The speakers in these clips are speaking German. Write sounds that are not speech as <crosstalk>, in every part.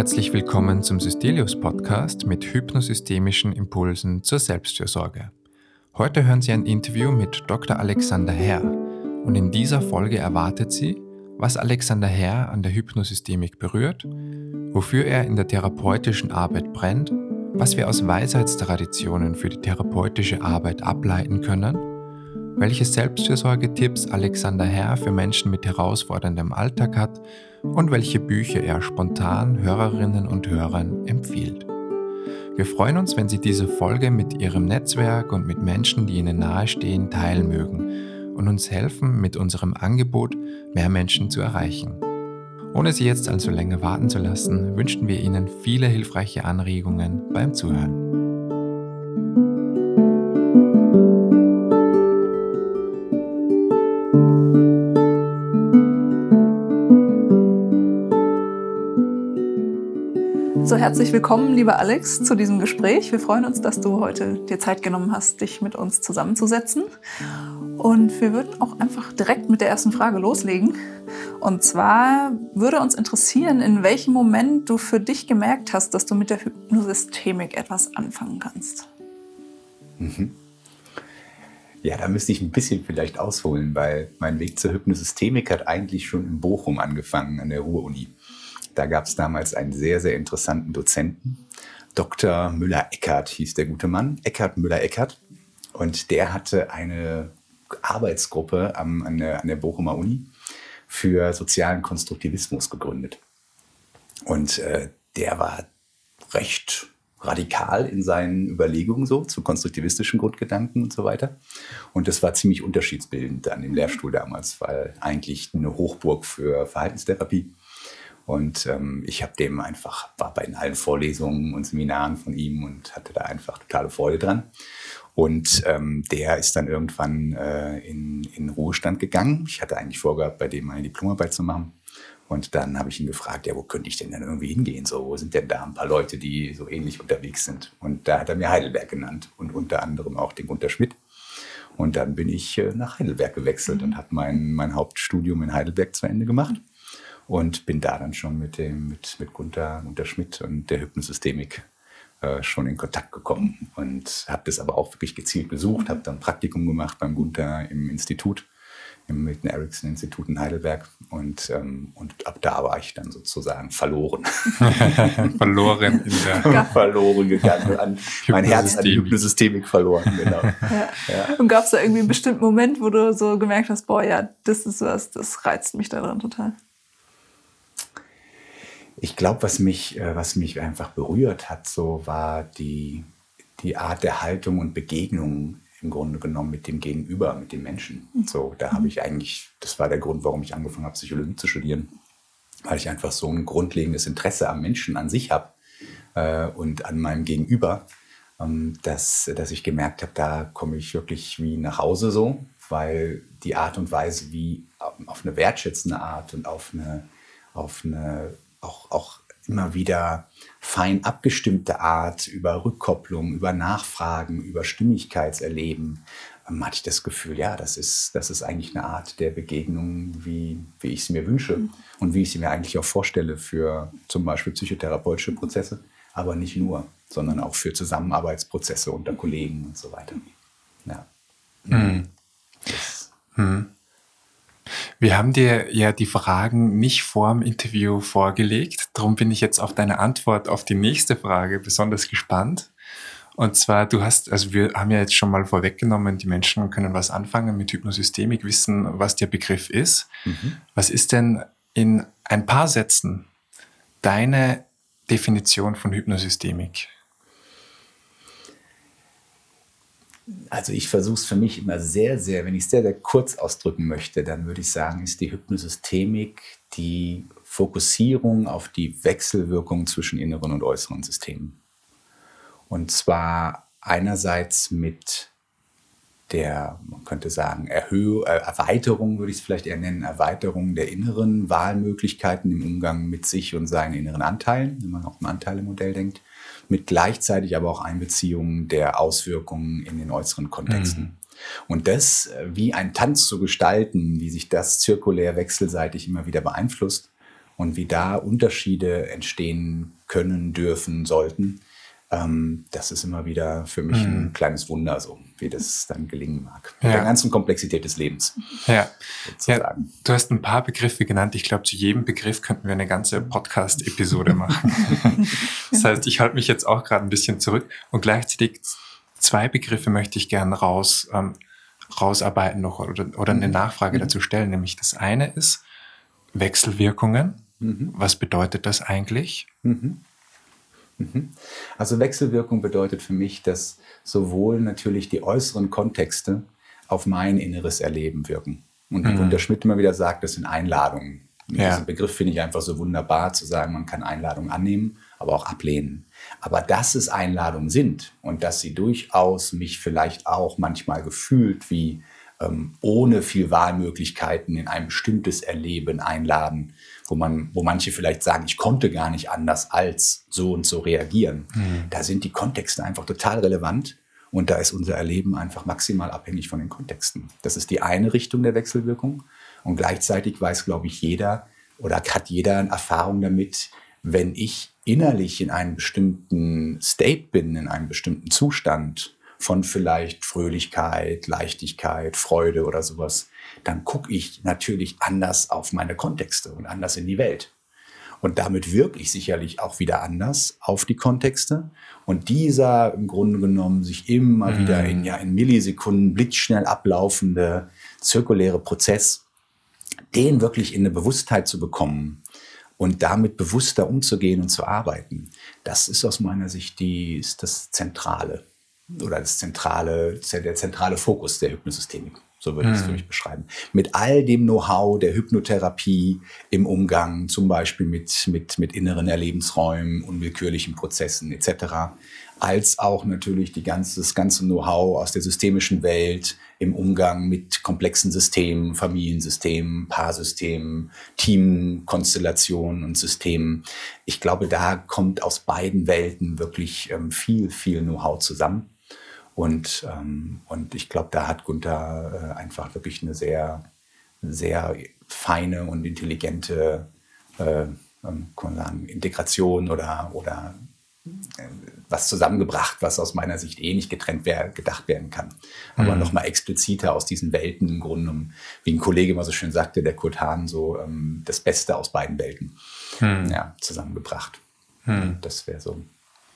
herzlich willkommen zum Systelius Podcast mit hypnosystemischen Impulsen zur Selbstfürsorge. Heute hören Sie ein Interview mit Dr. Alexander Herr und in dieser Folge erwartet Sie, was Alexander Herr an der Hypnosystemik berührt, wofür er in der therapeutischen Arbeit brennt, was wir aus Weisheitstraditionen für die therapeutische Arbeit ableiten können, welche Selbstfürsorgetipps Alexander Herr für Menschen mit herausforderndem Alltag hat und welche Bücher er spontan Hörerinnen und Hörern empfiehlt. Wir freuen uns, wenn Sie diese Folge mit Ihrem Netzwerk und mit Menschen, die Ihnen nahestehen, teilen mögen und uns helfen, mit unserem Angebot mehr Menschen zu erreichen. Ohne Sie jetzt also länger warten zu lassen, wünschen wir Ihnen viele hilfreiche Anregungen beim Zuhören. Herzlich willkommen, lieber Alex, zu diesem Gespräch. Wir freuen uns, dass du heute dir Zeit genommen hast, dich mit uns zusammenzusetzen. Und wir würden auch einfach direkt mit der ersten Frage loslegen. Und zwar würde uns interessieren, in welchem Moment du für dich gemerkt hast, dass du mit der Hypnosystemik etwas anfangen kannst. Mhm. Ja, da müsste ich ein bisschen vielleicht ausholen, weil mein Weg zur Hypnosystemik hat eigentlich schon in Bochum angefangen, an der Ruhr-Uni. Da gab es damals einen sehr, sehr interessanten Dozenten. Dr. Müller-Eckert hieß der gute Mann. Eckert Müller-Eckert. Und der hatte eine Arbeitsgruppe am, an, der, an der Bochumer Uni für sozialen Konstruktivismus gegründet. Und äh, der war recht radikal in seinen Überlegungen so zu konstruktivistischen Grundgedanken und so weiter. Und das war ziemlich unterschiedsbildend an dem Lehrstuhl damals, weil eigentlich eine Hochburg für Verhaltenstherapie. Und ähm, ich habe dem einfach, war bei allen Vorlesungen und Seminaren von ihm und hatte da einfach totale Freude dran. Und ähm, der ist dann irgendwann äh, in, in Ruhestand gegangen. Ich hatte eigentlich vorgehabt, bei dem meine Diplomarbeit zu machen. Und dann habe ich ihn gefragt, ja, wo könnte ich denn dann irgendwie hingehen? So, wo sind denn da ein paar Leute, die so ähnlich unterwegs sind? Und da hat er mir Heidelberg genannt und unter anderem auch den Gunter Schmidt. Und dann bin ich äh, nach Heidelberg gewechselt mhm. und habe mein, mein Hauptstudium in Heidelberg zu Ende gemacht und bin da dann schon mit dem mit mit Gunther, Gunther Schmidt und der Hypnosystemik äh, schon in Kontakt gekommen und habe das aber auch wirklich gezielt besucht, habe dann Praktikum gemacht beim Gunther im Institut im Milton Erickson Institut in Heidelberg und, ähm, und ab da war ich dann sozusagen verloren. <laughs> verloren in der <laughs> verloren gegangen, an, mein Herz an die Hypnosystemik verloren, genau. Ja. Ja. Und gab es da irgendwie einen bestimmten Moment, wo du so gemerkt hast, boah, ja, das ist was, das reizt mich daran total? Ich glaube, was mich, äh, was mich einfach berührt hat, so war die, die Art der Haltung und Begegnung im Grunde genommen mit dem Gegenüber, mit dem Menschen. Mhm. So, da habe ich eigentlich, das war der Grund, warum ich angefangen habe, Psychologie zu studieren, weil ich einfach so ein grundlegendes Interesse am Menschen an sich habe äh, und an meinem Gegenüber, ähm, dass, dass ich gemerkt habe, da komme ich wirklich wie nach Hause so, weil die Art und Weise, wie auf eine wertschätzende Art und auf eine, auf eine auch, auch immer wieder fein abgestimmte Art über Rückkopplung, über Nachfragen, über Stimmigkeitserleben, ähm, hatte ich das Gefühl, ja, das ist, das ist eigentlich eine Art der Begegnung, wie, wie ich sie mir wünsche mhm. und wie ich sie mir eigentlich auch vorstelle für zum Beispiel psychotherapeutische Prozesse, aber nicht nur, sondern auch für Zusammenarbeitsprozesse unter Kollegen und so weiter. Ja. Mhm. Mhm. Wir haben dir ja die Fragen nicht vor dem Interview vorgelegt. Darum bin ich jetzt auf deine Antwort auf die nächste Frage besonders gespannt. Und zwar, du hast, also wir haben ja jetzt schon mal vorweggenommen, die Menschen können was anfangen mit Hypnosystemik, wissen, was der Begriff ist. Mhm. Was ist denn in ein paar Sätzen deine Definition von Hypnosystemik? Also ich versuche es für mich immer sehr, sehr, wenn ich es sehr, sehr kurz ausdrücken möchte, dann würde ich sagen, ist die Hypnosystemik die Fokussierung auf die Wechselwirkung zwischen inneren und äußeren Systemen. Und zwar einerseits mit der, man könnte sagen, Erhöhung, äh, Erweiterung würde ich es vielleicht eher nennen, Erweiterung der inneren Wahlmöglichkeiten im Umgang mit sich und seinen inneren Anteilen, wenn man auch im Anteilemodell denkt mit gleichzeitig aber auch Einbeziehung der Auswirkungen in den äußeren Kontexten. Mhm. Und das äh, wie ein Tanz zu gestalten, wie sich das zirkulär wechselseitig immer wieder beeinflusst und wie da Unterschiede entstehen können, dürfen, sollten. Ähm, das ist immer wieder für mich mhm. ein kleines Wunder, so wie das dann gelingen mag. Mit ja. der ganzen Komplexität des Lebens. Ja. ja. Du hast ein paar Begriffe genannt. Ich glaube, zu jedem Begriff könnten wir eine ganze Podcast-Episode machen. <laughs> das heißt, ich halte mich jetzt auch gerade ein bisschen zurück und gleichzeitig zwei Begriffe möchte ich gerne raus, ähm, rausarbeiten noch oder, oder eine mhm. Nachfrage mhm. dazu stellen. Nämlich das eine ist Wechselwirkungen. Mhm. Was bedeutet das eigentlich? Mhm. Mhm. Also Wechselwirkung bedeutet für mich, dass sowohl natürlich die äußeren Kontexte auf mein inneres Erleben wirken. Und wie mhm. Schmidt immer wieder sagt, das sind Einladungen. Ja. Diesen Begriff finde ich einfach so wunderbar, zu sagen, man kann Einladungen annehmen, aber auch ablehnen. Aber dass es Einladungen sind und dass sie durchaus mich vielleicht auch manchmal gefühlt wie ähm, ohne viel Wahlmöglichkeiten in ein bestimmtes Erleben einladen, wo man, wo manche vielleicht sagen, ich konnte gar nicht anders als so und so reagieren. Mhm. Da sind die Kontexte einfach total relevant und da ist unser Erleben einfach maximal abhängig von den Kontexten. Das ist die eine Richtung der Wechselwirkung und gleichzeitig weiß, glaube ich, jeder oder hat jeder eine Erfahrung damit, wenn ich innerlich in einem bestimmten State bin, in einem bestimmten Zustand, von vielleicht Fröhlichkeit, Leichtigkeit, Freude oder sowas, dann gucke ich natürlich anders auf meine Kontexte und anders in die Welt. Und damit wirke ich sicherlich auch wieder anders auf die Kontexte. Und dieser im Grunde genommen sich immer mhm. wieder in, ja, in Millisekunden blitzschnell ablaufende zirkuläre Prozess, den wirklich in eine Bewusstheit zu bekommen und damit bewusster umzugehen und zu arbeiten, das ist aus meiner Sicht die, ist das Zentrale oder das zentrale, der zentrale Fokus der Hypnosystemik. So würde ich es für mhm. mich beschreiben. Mit all dem Know-how der Hypnotherapie im Umgang, zum Beispiel mit, mit, mit inneren Erlebensräumen, unwillkürlichen Prozessen etc., als auch natürlich die ganze, das ganze Know-how aus der systemischen Welt im Umgang mit komplexen Systemen, Familiensystemen, Paarsystemen, Teamkonstellationen und Systemen. Ich glaube, da kommt aus beiden Welten wirklich ähm, viel, viel Know-how zusammen. Und, ähm, und ich glaube, da hat Gunther äh, einfach wirklich eine sehr, sehr feine und intelligente äh, ähm, kann man sagen, Integration oder, oder äh, was zusammengebracht, was aus meiner Sicht eh nicht getrennt wär, gedacht werden kann. Aber mhm. nochmal expliziter aus diesen Welten im Grunde, wie ein Kollege immer so schön sagte, der Kurt Hahn, so ähm, das Beste aus beiden Welten mhm. ja, zusammengebracht. Mhm. Das wäre so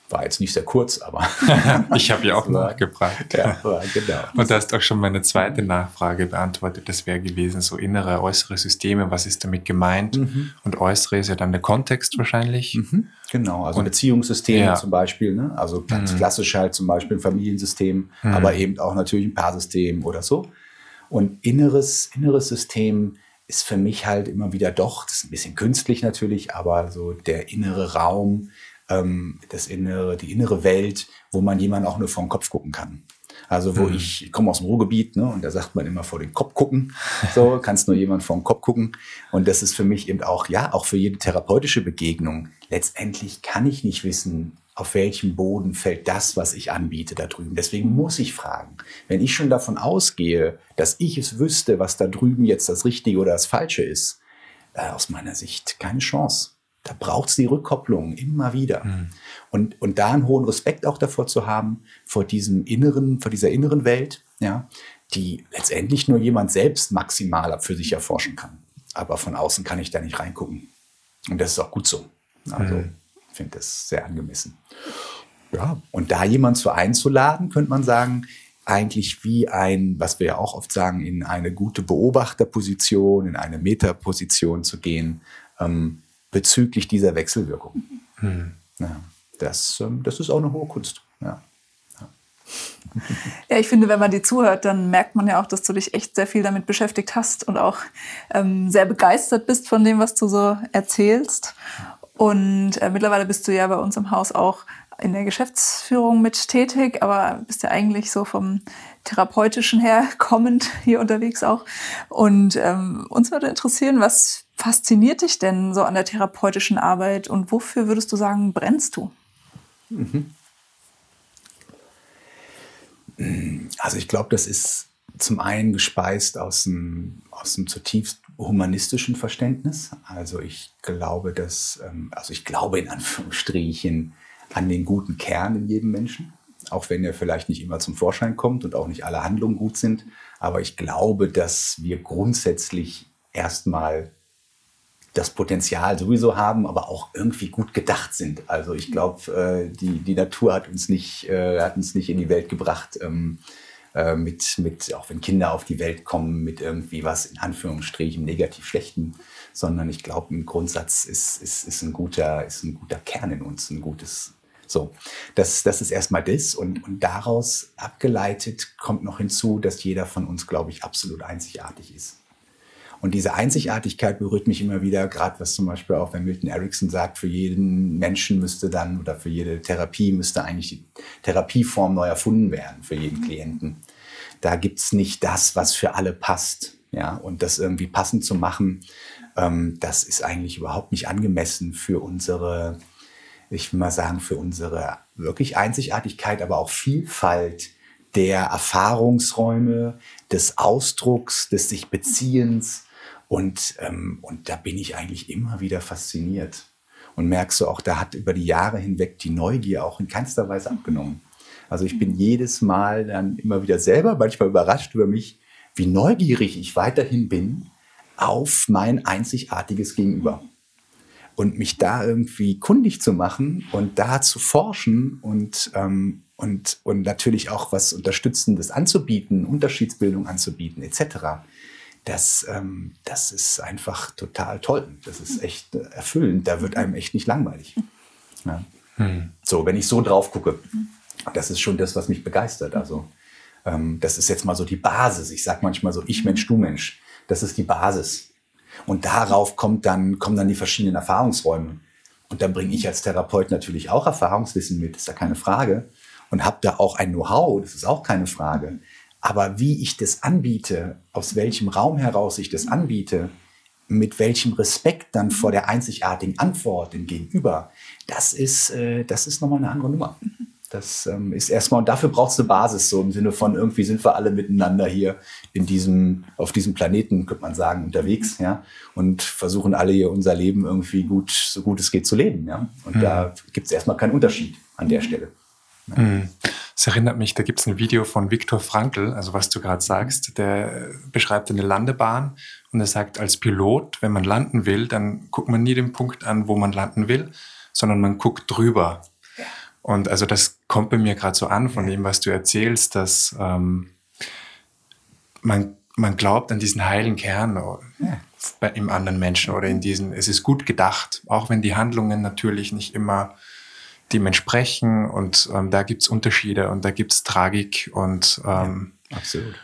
war jetzt nicht sehr kurz, aber. <laughs> ich habe ja auch <laughs> nachgefragt. Ja, genau. Und du hast auch schon meine zweite Nachfrage beantwortet. Das wäre gewesen, so innere, äußere Systeme, was ist damit gemeint? Mhm. Und äußere ist ja dann der Kontext wahrscheinlich. Mhm. Genau, also Und, Beziehungssysteme ja. zum Beispiel, ne? also ganz mhm. klassisch halt zum Beispiel ein Familiensystem, mhm. aber eben auch natürlich ein Paarsystem oder so. Und inneres, inneres System ist für mich halt immer wieder doch, das ist ein bisschen künstlich natürlich, aber so der innere Raum, ähm, das innere, die innere Welt, wo man jemanden auch nur vor den Kopf gucken kann. Also wo mhm. ich, ich komme aus dem Ruhrgebiet, ne, und da sagt man immer vor den Kopf gucken. So, <laughs> kannst nur jemand vor den Kopf gucken. Und das ist für mich eben auch, ja, auch für jede therapeutische Begegnung. Letztendlich kann ich nicht wissen, auf welchem Boden fällt das, was ich anbiete da drüben. Deswegen muss ich fragen. Wenn ich schon davon ausgehe, dass ich es wüsste, was da drüben jetzt das Richtige oder das Falsche ist, äh, aus meiner Sicht keine Chance. Da braucht es die Rückkopplung immer wieder. Mhm. Und, und da einen hohen Respekt auch davor zu haben, vor diesem inneren, vor dieser inneren Welt, ja, die letztendlich nur jemand selbst maximal für sich erforschen kann. Aber von außen kann ich da nicht reingucken. Und das ist auch gut so. Also, mhm. ich finde das sehr angemessen. Ja, und da jemand zu einzuladen, könnte man sagen, eigentlich wie ein, was wir ja auch oft sagen, in eine gute Beobachterposition, in eine Metaposition zu gehen, ähm, bezüglich dieser Wechselwirkung. Mhm. Ja, das, ähm, das ist auch eine hohe Kunst. Ja. Ja, ich finde, wenn man dir zuhört, dann merkt man ja auch, dass du dich echt sehr viel damit beschäftigt hast und auch ähm, sehr begeistert bist von dem, was du so erzählst. Und äh, mittlerweile bist du ja bei uns im Haus auch in der Geschäftsführung mit tätig, aber bist ja eigentlich so vom therapeutischen her <laughs> kommend hier unterwegs auch. Und ähm, uns würde interessieren, was fasziniert dich denn so an der therapeutischen Arbeit und wofür würdest du sagen, brennst du? Mhm. Also ich glaube, das ist zum einen gespeist aus einem, aus einem zutiefst humanistischen Verständnis. Also ich glaube, dass, ähm, also ich glaube in Anführungsstrichen an den guten Kern in jedem Menschen, auch wenn er vielleicht nicht immer zum Vorschein kommt und auch nicht alle Handlungen gut sind. Aber ich glaube, dass wir grundsätzlich erstmal das Potenzial sowieso haben, aber auch irgendwie gut gedacht sind. Also ich glaube, äh, die, die Natur hat uns nicht, äh, hat uns nicht in die Welt gebracht, ähm, äh, mit, mit, auch wenn Kinder auf die Welt kommen, mit irgendwie was in Anführungsstrichen negativ Schlechten, sondern ich glaube, im Grundsatz ist, ist, ist, ein guter, ist ein guter Kern in uns, ein gutes. So, das, das ist erstmal das und, und daraus abgeleitet kommt noch hinzu, dass jeder von uns, glaube ich, absolut einzigartig ist. Und diese Einzigartigkeit berührt mich immer wieder, gerade was zum Beispiel auch, wenn Milton Erickson sagt, für jeden Menschen müsste dann oder für jede Therapie müsste eigentlich die Therapieform neu erfunden werden für jeden Klienten. Da gibt es nicht das, was für alle passt. Ja, und das irgendwie passend zu machen, ähm, das ist eigentlich überhaupt nicht angemessen für unsere, ich will mal sagen, für unsere wirklich Einzigartigkeit, aber auch Vielfalt der Erfahrungsräume, des Ausdrucks, des sich Beziehens, und, ähm, und da bin ich eigentlich immer wieder fasziniert. Und merkst du auch, da hat über die Jahre hinweg die Neugier auch in keinster Weise abgenommen. Also ich bin jedes Mal dann immer wieder selber manchmal überrascht über mich, wie neugierig ich weiterhin bin auf mein einzigartiges Gegenüber. Und mich da irgendwie kundig zu machen und da zu forschen und, ähm, und, und natürlich auch was Unterstützendes anzubieten, Unterschiedsbildung anzubieten, etc das, ähm, das ist einfach total toll. Das ist echt äh, erfüllend. Da wird einem echt nicht langweilig. Ja. Hm. So, wenn ich so drauf gucke, das ist schon das, was mich begeistert. Also, ähm, das ist jetzt mal so die Basis. Ich sage manchmal so, ich Mensch, du Mensch. Das ist die Basis. Und darauf kommt dann, kommen dann die verschiedenen Erfahrungsräume. Und dann bringe ich als Therapeut natürlich auch Erfahrungswissen mit, ist ja keine Frage. Und habe da auch ein Know-how, das ist auch keine Frage. Aber wie ich das anbiete, aus welchem Raum heraus ich das anbiete, mit welchem Respekt dann vor der einzigartigen Antwort dem Gegenüber, das ist, äh, das ist nochmal eine andere Nummer. Das ähm, ist erstmal, und dafür braucht es eine Basis, so im Sinne von irgendwie sind wir alle miteinander hier in diesem, auf diesem Planeten, könnte man sagen, unterwegs, ja, und versuchen alle hier unser Leben irgendwie gut, so gut es geht zu leben, ja. Und mhm. da gibt es erstmal keinen Unterschied an der Stelle. Ja. Es erinnert mich, da gibt es ein Video von Viktor Frankl, also was du gerade sagst, der beschreibt eine Landebahn und er sagt, als Pilot, wenn man landen will, dann guckt man nie den Punkt an, wo man landen will, sondern man guckt drüber. Und also das kommt bei mir gerade so an von dem, was du erzählst, dass ähm, man, man glaubt an diesen heilen Kern ja. im anderen Menschen oder in diesen, es ist gut gedacht, auch wenn die Handlungen natürlich nicht immer dem entsprechen und ähm, da gibt's Unterschiede und da gibt's Tragik und ähm, ja, absolut.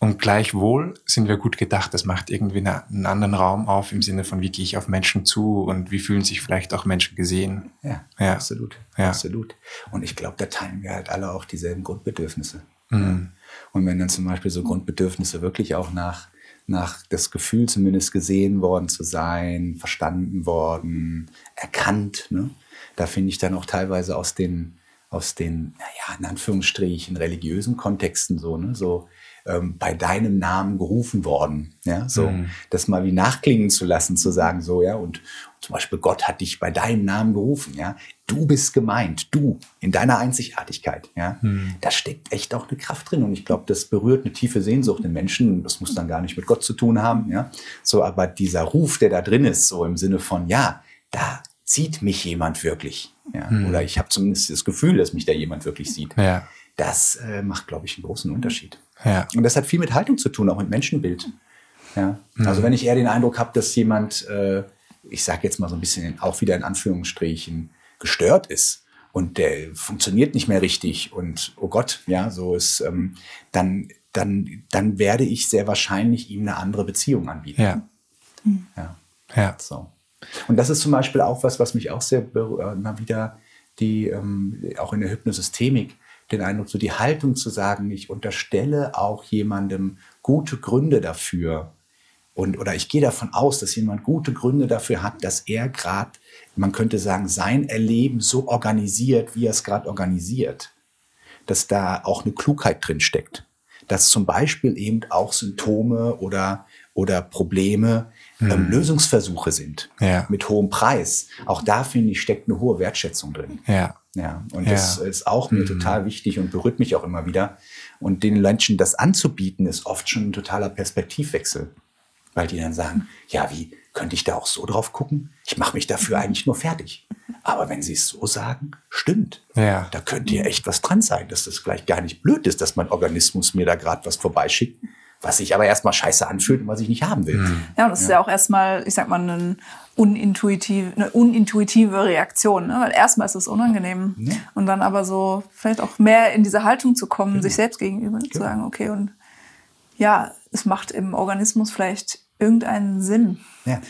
Und gleichwohl sind wir gut gedacht. Das macht irgendwie eine, einen anderen Raum auf im Sinne von, wie gehe ich auf Menschen zu und wie fühlen sich vielleicht auch Menschen gesehen. Ja, ja. absolut. Ja. Absolut. Und ich glaube, da teilen wir halt alle auch dieselben Grundbedürfnisse. Mhm. Und wenn dann zum Beispiel so Grundbedürfnisse wirklich auch nach, nach das Gefühl zumindest gesehen worden zu sein, verstanden worden, erkannt, ne? Da finde ich dann auch teilweise aus den, aus den, naja, in Anführungsstrichen, religiösen Kontexten so, ne, so ähm, bei deinem Namen gerufen worden. Ja, so, mhm. das mal wie nachklingen zu lassen, zu sagen, so, ja, und, zum Beispiel Gott hat dich bei deinem Namen gerufen, ja. Du bist gemeint, du, in deiner Einzigartigkeit, ja. Mhm. Da steckt echt auch eine Kraft drin und ich glaube, das berührt eine tiefe Sehnsucht in Menschen. Das muss dann gar nicht mit Gott zu tun haben, ja. So, aber dieser Ruf, der da drin ist, so im Sinne von, ja, da sieht mich jemand wirklich. Ja? Hm. Oder ich habe zumindest das Gefühl, dass mich da jemand wirklich sieht. Ja. Das äh, macht, glaube ich, einen großen Unterschied. Ja. Und das hat viel mit Haltung zu tun, auch mit Menschenbild. Ja? Hm. Also wenn ich eher den Eindruck habe, dass jemand, äh, ich sage jetzt mal so ein bisschen auch wieder in Anführungsstrichen, gestört ist und der funktioniert nicht mehr richtig und oh Gott, ja, so ist, ähm, dann, dann, dann werde ich sehr wahrscheinlich ihm eine andere Beziehung anbieten. Ja. Ja. ja. So. Und das ist zum Beispiel auch was, was mich auch sehr äh, immer wieder die, ähm, auch in der Hypnosystemik, den Eindruck, so die Haltung zu sagen, ich unterstelle auch jemandem gute Gründe dafür. Und, oder ich gehe davon aus, dass jemand gute Gründe dafür hat, dass er gerade, man könnte sagen, sein Erleben so organisiert, wie er es gerade organisiert. Dass da auch eine Klugheit drin steckt. Dass zum Beispiel eben auch Symptome oder oder Probleme ähm, Lösungsversuche sind Ja. mit hohem Preis. Auch da finde ich steckt eine hohe Wertschätzung drin. Ja. Ja, und Ja. das ist auch mir total wichtig und berührt mich auch immer wieder. Und den Menschen das anzubieten, ist oft schon ein totaler Perspektivwechsel. Weil die dann sagen, ja, wie könnte ich da auch so drauf gucken? Ich mache mich dafür eigentlich nur fertig. Aber wenn sie es so sagen, stimmt. Ja. Da könnte ja echt was dran sein, dass das vielleicht gar nicht blöd ist, dass mein Organismus mir da gerade was vorbeischickt, was sich aber erstmal scheiße anfühlt und was ich nicht haben will. Ja, und das ist ja auch erstmal, ich sag mal, eine unintuitive, eine unintuitive Reaktion, ne? weil erstmal ist es unangenehm. Ja. Und dann aber so vielleicht auch mehr in diese Haltung zu kommen, sich selbst gegenüber zu sagen, okay, und ja, es macht im Organismus vielleicht irgendeinen Sinn. Ja.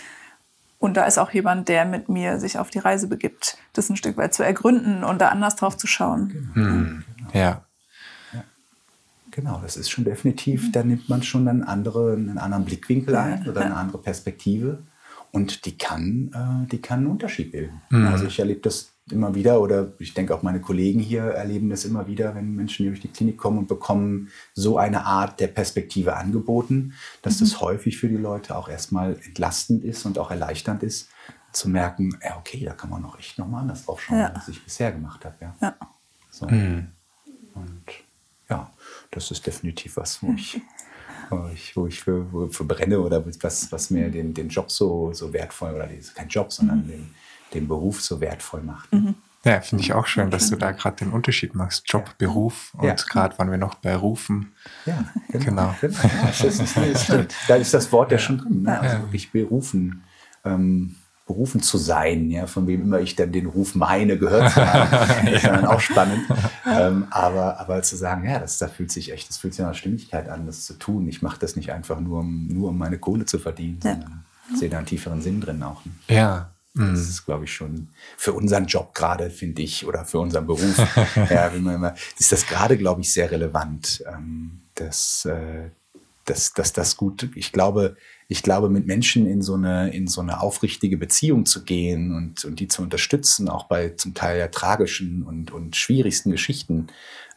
Und da ist auch jemand, der mit mir sich auf die Reise begibt, das ein Stück weit zu ergründen und da anders drauf zu schauen. Ja. Genau, das ist schon definitiv, da nimmt man schon einen, andere, einen anderen Blickwinkel ein oder eine andere Perspektive. Und die kann, äh, die kann einen Unterschied bilden. Also ich erlebe das immer wieder oder ich denke auch meine Kollegen hier erleben das immer wieder, wenn Menschen hier durch die Klinik kommen und bekommen so eine Art der Perspektive angeboten, dass das häufig für die Leute auch erstmal entlastend ist und auch erleichternd ist, zu merken, ja okay, da kann man noch echt nochmal anders drauf schauen, Ja. als ich bisher gemacht habe. Ja. Ja. So. Und ja, das ist definitiv was, wo ich, wo ich, wo ich für, wo für brenne oder was, was mir den, den Job so, so wertvoll, oder die- kein Job, sondern den, den Beruf so wertvoll macht. Ja, finde ich auch schön, dass du da gerade den Unterschied machst. Job, Beruf und Ja. gerade waren wir noch bei Rufen. Ja, Genau. Ja, das ist, das stimmt. Da ist das Wort ja, schon drin. Ne? Also wirklich berufen. Ähm, berufen zu sein, ja, von wem immer ich dann den Ruf meine, gehört zu haben, <laughs> <laughs> ist dann auch spannend. Ähm, aber, aber zu sagen, ja, das, da fühlt sich echt, das fühlt sich nach Stimmigkeit an, das zu tun. Ich mache das nicht einfach nur, um, nur um meine Kohle zu verdienen, Ja. sondern sehe da einen tieferen Sinn drin auch. Ne? Ja. Das ist, glaube ich, schon für unseren Job gerade, finde ich, oder für unseren Beruf, <laughs> ja, wie man immer, ist das gerade, glaube ich, sehr relevant, ähm, dass, äh, dass, dass das gut, ich glaube, ich glaube, mit Menschen in so eine, in so eine aufrichtige Beziehung zu gehen und, und die zu unterstützen, auch bei zum Teil ja tragischen und, und schwierigsten Geschichten,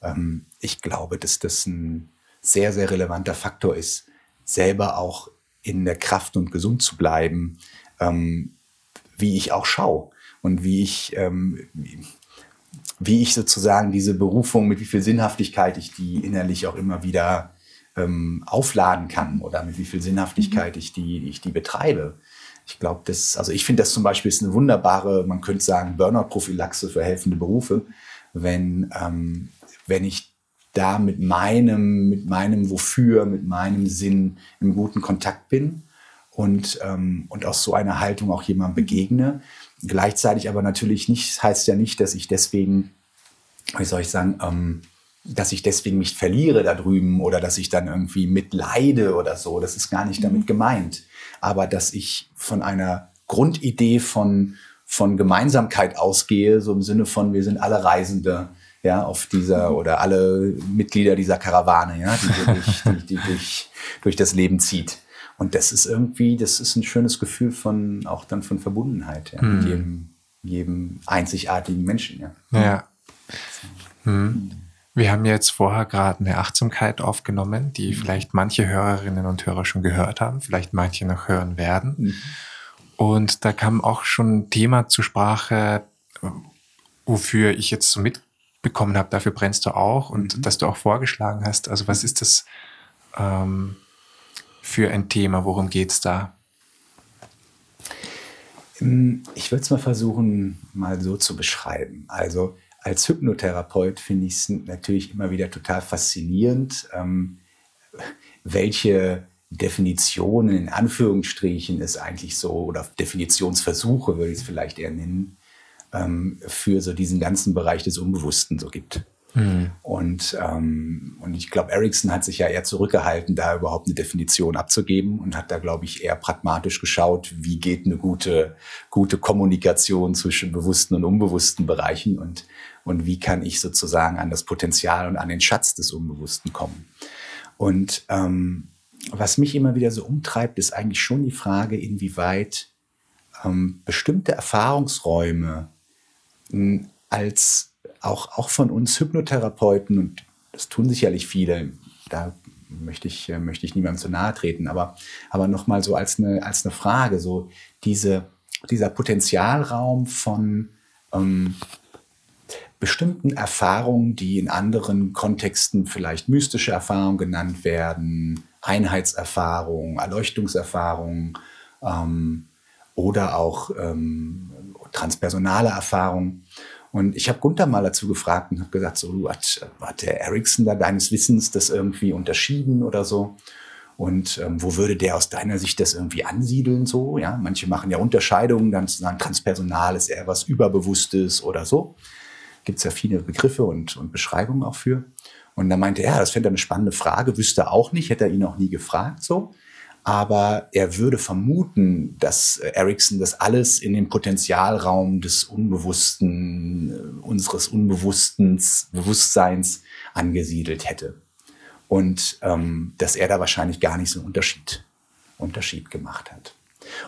ähm, ich glaube, dass das ein sehr, sehr relevanter Faktor ist, selber auch in der Kraft und gesund zu bleiben, ähm, wie ich auch schaue und wie ich, ähm, wie, wie ich sozusagen diese Berufung, mit wie viel Sinnhaftigkeit ich die innerlich auch immer wieder ähm, aufladen kann oder mit wie viel Sinnhaftigkeit ich die, ich die betreibe. Ich glaube, das, also ich finde das zum Beispiel ist eine wunderbare, man könnte sagen, Burnout-Prophylaxe für helfende Berufe, wenn, ähm, wenn ich da mit meinem, mit meinem Wofür, mit meinem Sinn im guten Kontakt bin und, ähm, und aus so einer Haltung auch jemandem begegne. Gleichzeitig aber natürlich nicht, heißt ja nicht, dass ich deswegen, wie soll ich sagen, ähm, dass ich deswegen mich verliere da drüben oder dass ich dann irgendwie mitleide oder so. Das ist gar nicht damit gemeint. Aber dass ich von einer Grundidee von, von Gemeinsamkeit ausgehe, so im Sinne von, wir sind alle Reisende, ja, auf dieser oder alle Mitglieder dieser Karawane, ja, die, durch, die, die durch, durch das Leben zieht. Und das ist irgendwie, das ist ein schönes Gefühl von, auch dann von Verbundenheit, ja, mit jedem, jedem einzigartigen Menschen, ja. Ja. Hm. Wir haben jetzt vorher gerade eine Achtsamkeit aufgenommen, die vielleicht manche Hörerinnen und Hörer schon gehört haben, vielleicht manche noch hören werden. Und da kam auch schon ein Thema zur Sprache, wofür ich jetzt so mitbekommen habe, dafür brennst du auch und dass du auch vorgeschlagen hast. Also was ist das ähm, für ein Thema? Worum geht's da? Ich würde es mal versuchen, mal so zu beschreiben. Also als Hypnotherapeut finde ich es natürlich immer wieder total faszinierend, ähm, welche Definitionen in Anführungsstrichen es eigentlich so, oder Definitionsversuche würde ich es vielleicht eher nennen, ähm, für so diesen ganzen Bereich des Unbewussten so gibt. Und, ähm, und ich glaube, Ericsson hat sich ja eher zurückgehalten, da überhaupt eine Definition abzugeben und hat da, glaube ich, eher pragmatisch geschaut, wie geht eine gute, gute Kommunikation zwischen bewussten und unbewussten Bereichen und, und wie kann ich sozusagen an das Potenzial und an den Schatz des Unbewussten kommen. Und ähm, was mich immer wieder so umtreibt, ist eigentlich schon die Frage, inwieweit ähm, bestimmte Erfahrungsräume mh, als auch, auch von uns Hypnotherapeuten, und das tun sicherlich viele, da möchte ich, äh, möchte ich niemandem zu nahe treten. Aber, aber nochmal so als eine, als eine Frage, so diese, dieser Potenzialraum von ähm, bestimmten Erfahrungen, die in anderen Kontexten vielleicht mystische Erfahrungen genannt werden, Einheitserfahrungen, Erleuchtungserfahrungen ähm, oder auch ähm, transpersonale Erfahrungen. Und ich habe Gunther mal dazu gefragt und habe gesagt, so hat, hat der Ericsson da deines Wissens das irgendwie unterschieden oder so? Und ähm, wo würde der aus deiner Sicht das irgendwie ansiedeln so? Ja, manche machen ja Unterscheidungen, dann zu sagen, transpersonal ist eher was Überbewusstes oder so. Gibt es ja viele Begriffe und, und Beschreibungen auch für. Und da meinte er, das fände er eine spannende Frage, wüsste auch nicht, hätte er ihn auch nie gefragt so. Aber er würde vermuten, dass Ericsson das alles in den Potenzialraum des Unbewussten, äh, unseres unbewussten Bewusstseins angesiedelt hätte. Und ähm, dass er da wahrscheinlich gar nicht so einen Unterschied, Unterschied gemacht hat.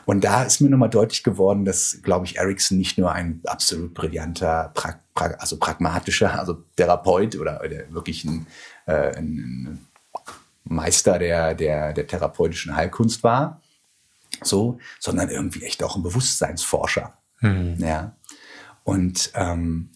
Und da ist mir nochmal deutlich geworden, dass, glaube ich, Ericsson nicht nur ein absolut brillanter, pra pra also pragmatischer, <laughs> also Therapeut oder, oder wirklich ein, äh, ein Meister der, der, der therapeutischen Heilkunst war, so, sondern irgendwie echt auch ein Bewusstseinsforscher. Mhm. Ja. Und, ähm,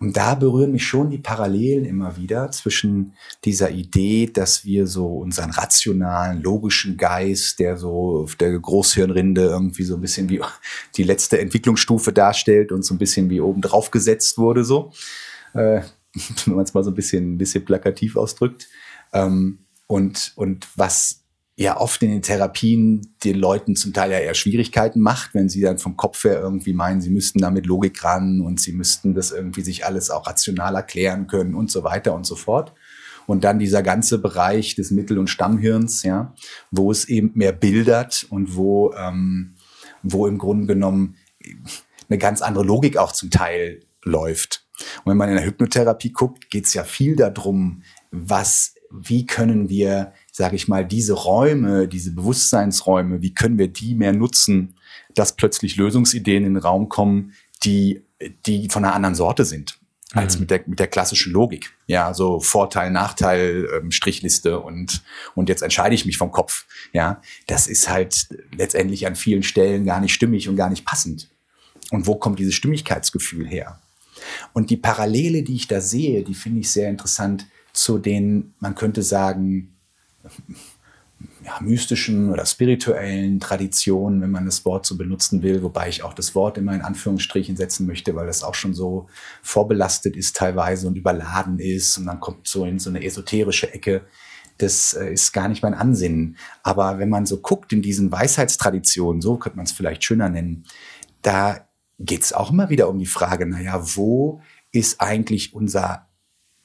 und da berühren mich schon die Parallelen immer wieder zwischen dieser Idee, dass wir so unseren rationalen, logischen Geist, der so auf der Großhirnrinde irgendwie so ein bisschen wie <laughs> die letzte Entwicklungsstufe darstellt und so ein bisschen wie oben drauf gesetzt wurde, so, äh, <laughs> wenn man es mal so ein bisschen, ein bisschen plakativ ausdrückt. Ähm, und, und was ja oft in den Therapien den Leuten zum Teil ja eher Schwierigkeiten macht, wenn sie dann vom Kopf her irgendwie meinen, sie müssten da mit Logik ran und sie müssten das irgendwie sich alles auch rational erklären können und so weiter und so fort. Und dann dieser ganze Bereich des Mittel- und Stammhirns, ja, wo es eben mehr bildert und wo, ähm, wo im Grunde genommen eine ganz andere Logik auch zum Teil läuft. Und wenn man in der Hypnotherapie guckt, geht es ja viel darum, was wie können wir, sage ich mal, diese Räume, diese Bewusstseinsräume, wie können wir die mehr nutzen, dass plötzlich Lösungsideen in den Raum kommen, die, die von einer anderen Sorte sind als mhm. mit der, mit der klassischen Logik. Ja, so Vorteil, Nachteil, ähm, Strichliste und, und jetzt entscheide ich mich vom Kopf. Ja, das ist halt letztendlich an vielen Stellen gar nicht stimmig und gar nicht passend. Und wo kommt dieses Stimmigkeitsgefühl her? Und die Parallele, die ich da sehe, die finde ich sehr interessant zu den, man könnte sagen, <laughs> ja, mystischen oder spirituellen Traditionen, wenn man das Wort so benutzen will, wobei ich auch das Wort immer in Anführungsstrichen setzen möchte, weil das auch schon so vorbelastet ist teilweise und überladen ist und dann kommt so in so eine esoterische Ecke. Das äh, ist gar nicht mein Ansinnen. Aber wenn man so guckt in diesen Weisheitstraditionen, so könnte man es vielleicht schöner nennen, da geht es auch immer wieder um die Frage, naja, wo ist eigentlich unser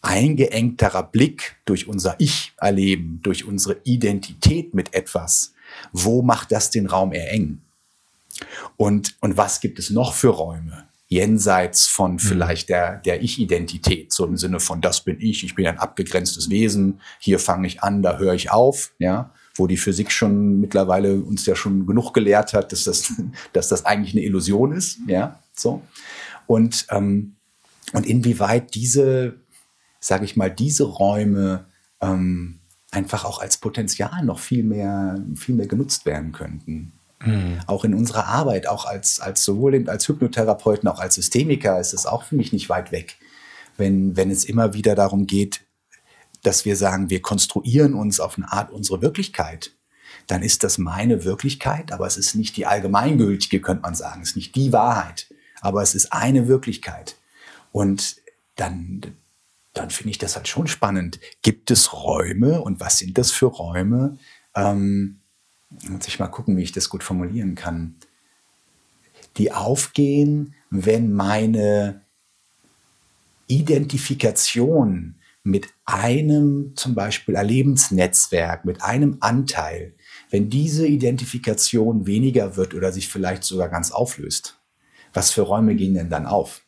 eingeengterer Blick durch unser Ich-Erleben, durch unsere Identität mit etwas, wo macht das den Raum eher eng? Und, und was gibt es noch für Räume? Jenseits von mhm. vielleicht der, der Ich-Identität, so im Sinne von, das bin ich, ich bin ein abgegrenztes Wesen, hier fange ich an, da höre ich auf, ja, wo die Physik schon mittlerweile uns ja schon genug gelehrt hat, dass das, <laughs> dass das eigentlich eine Illusion ist, ja, so. Und, ähm, und inwieweit diese sage ich mal, diese Räume ähm, einfach auch als Potenzial noch viel mehr, viel mehr genutzt werden könnten. Mhm. Auch in unserer Arbeit, auch als, als sowohl als Hypnotherapeuten, auch als Systemiker ist es auch für mich nicht weit weg, wenn, wenn es immer wieder darum geht, dass wir sagen, wir konstruieren uns auf eine Art unsere Wirklichkeit, dann ist das meine Wirklichkeit, aber es ist nicht die allgemeingültige, könnte man sagen. Es ist nicht die Wahrheit, aber es ist eine Wirklichkeit. Und dann, dann finde ich das halt schon spannend. Gibt es Räume und was sind das für Räume? Ähm, muss ich mal gucken, wie ich das gut formulieren kann. Die aufgehen, wenn meine Identifikation mit einem zum Beispiel Erlebensnetzwerk, mit einem Anteil, wenn diese Identifikation weniger wird oder sich vielleicht sogar ganz auflöst, was für Räume gehen denn dann auf?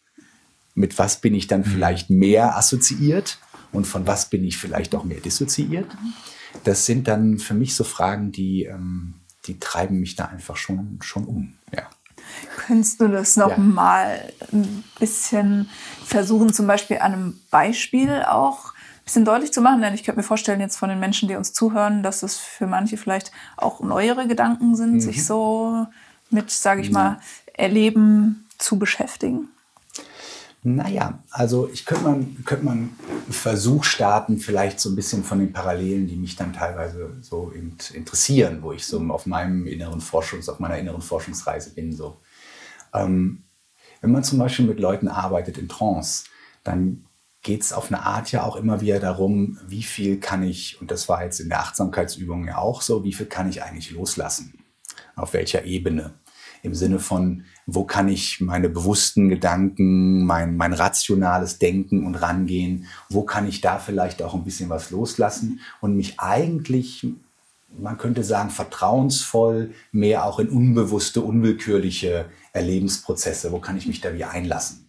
Mit was bin ich dann mhm. vielleicht mehr assoziiert und von was bin ich vielleicht auch mehr dissoziiert. Das sind dann für mich so Fragen, die, ähm, die treiben mich da einfach schon, schon um. Ja. Könntest du das noch ja. mal ein bisschen versuchen, zum Beispiel an einem Beispiel auch bisschen deutlich zu machen, denn ich könnte mir vorstellen, jetzt von den Menschen, die uns zuhören, dass es für manche vielleicht auch neuere Gedanken sind, mhm. sich so mit, sage ich mal, Erleben zu beschäftigen. Naja, also ich könnte man, könnte man einen Versuch starten, vielleicht so ein bisschen von den Parallelen, die mich dann teilweise so interessieren, wo ich so auf meinem inneren Forschungs, auf meiner inneren Forschungsreise bin. So. Ähm, wenn man zum Beispiel mit Leuten arbeitet in Trance, dann geht es auf eine Art ja auch immer wieder darum, wie viel kann ich, und das war jetzt in der Achtsamkeitsübung ja auch so, wie viel kann ich eigentlich loslassen? Auf welcher Ebene? Im Sinne von, wo kann ich meine bewussten Gedanken, mein, mein rationales Denken und Rangehen, wo kann ich da vielleicht auch ein bisschen was loslassen und mich eigentlich, man könnte sagen, vertrauensvoll mehr auch in unbewusste, unwillkürliche Erlebensprozesse, wo kann ich mich da wie einlassen?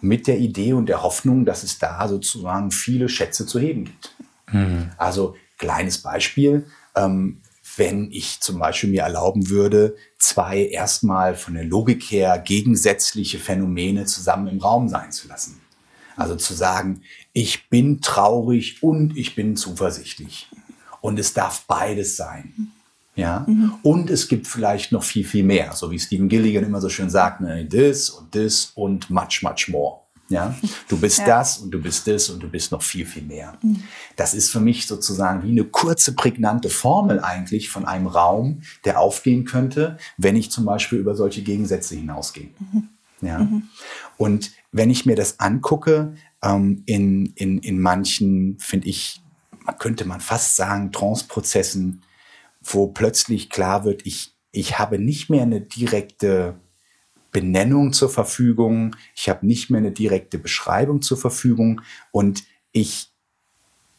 mit der Idee und der Hoffnung, dass es da sozusagen viele Schätze zu heben gibt. Mhm. Also kleines Beispiel, ähm, wenn ich zum Beispiel mir erlauben würde, zwei erstmal von der Logik her gegensätzliche Phänomene zusammen im Raum sein zu lassen. Also zu sagen, ich bin traurig und ich bin zuversichtlich. Und es darf beides sein. Ja? Mhm. Und es gibt vielleicht noch viel, viel mehr. So wie Stephen Gilligan immer so schön sagt, ne, this und this und much, much more. Ja? Du <laughs> bist ja. das und du bist das und du bist noch viel, viel mehr. Mhm. Das ist für mich sozusagen wie eine kurze, prägnante Formel eigentlich von einem Raum, der aufgehen könnte, wenn ich zum Beispiel über solche Gegensätze hinausgehe. Mhm. Ja? Mhm. Und wenn ich mir das angucke, ähm, in, in, in manchen, finde ich, könnte man fast sagen, Trance-Prozessen, wo plötzlich klar wird, ich, ich habe nicht mehr eine direkte Benennung zur Verfügung, ich habe nicht mehr eine direkte Beschreibung zur Verfügung und ich,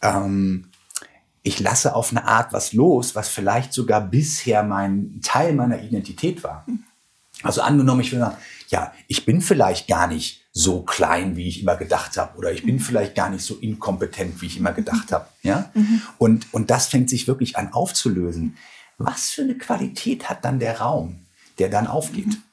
ähm, ich lasse auf eine Art was los, was vielleicht sogar bisher mein Teil meiner Identität war. Also angenommen, ich will sagen, ja, ich bin vielleicht gar nicht so klein, wie ich immer gedacht habe, oder ich bin vielleicht gar nicht so inkompetent, wie ich immer gedacht habe. Ja? Mhm. Und, und das fängt sich wirklich an aufzulösen. Was für eine Qualität hat dann der Raum, der dann aufgeht? Mhm.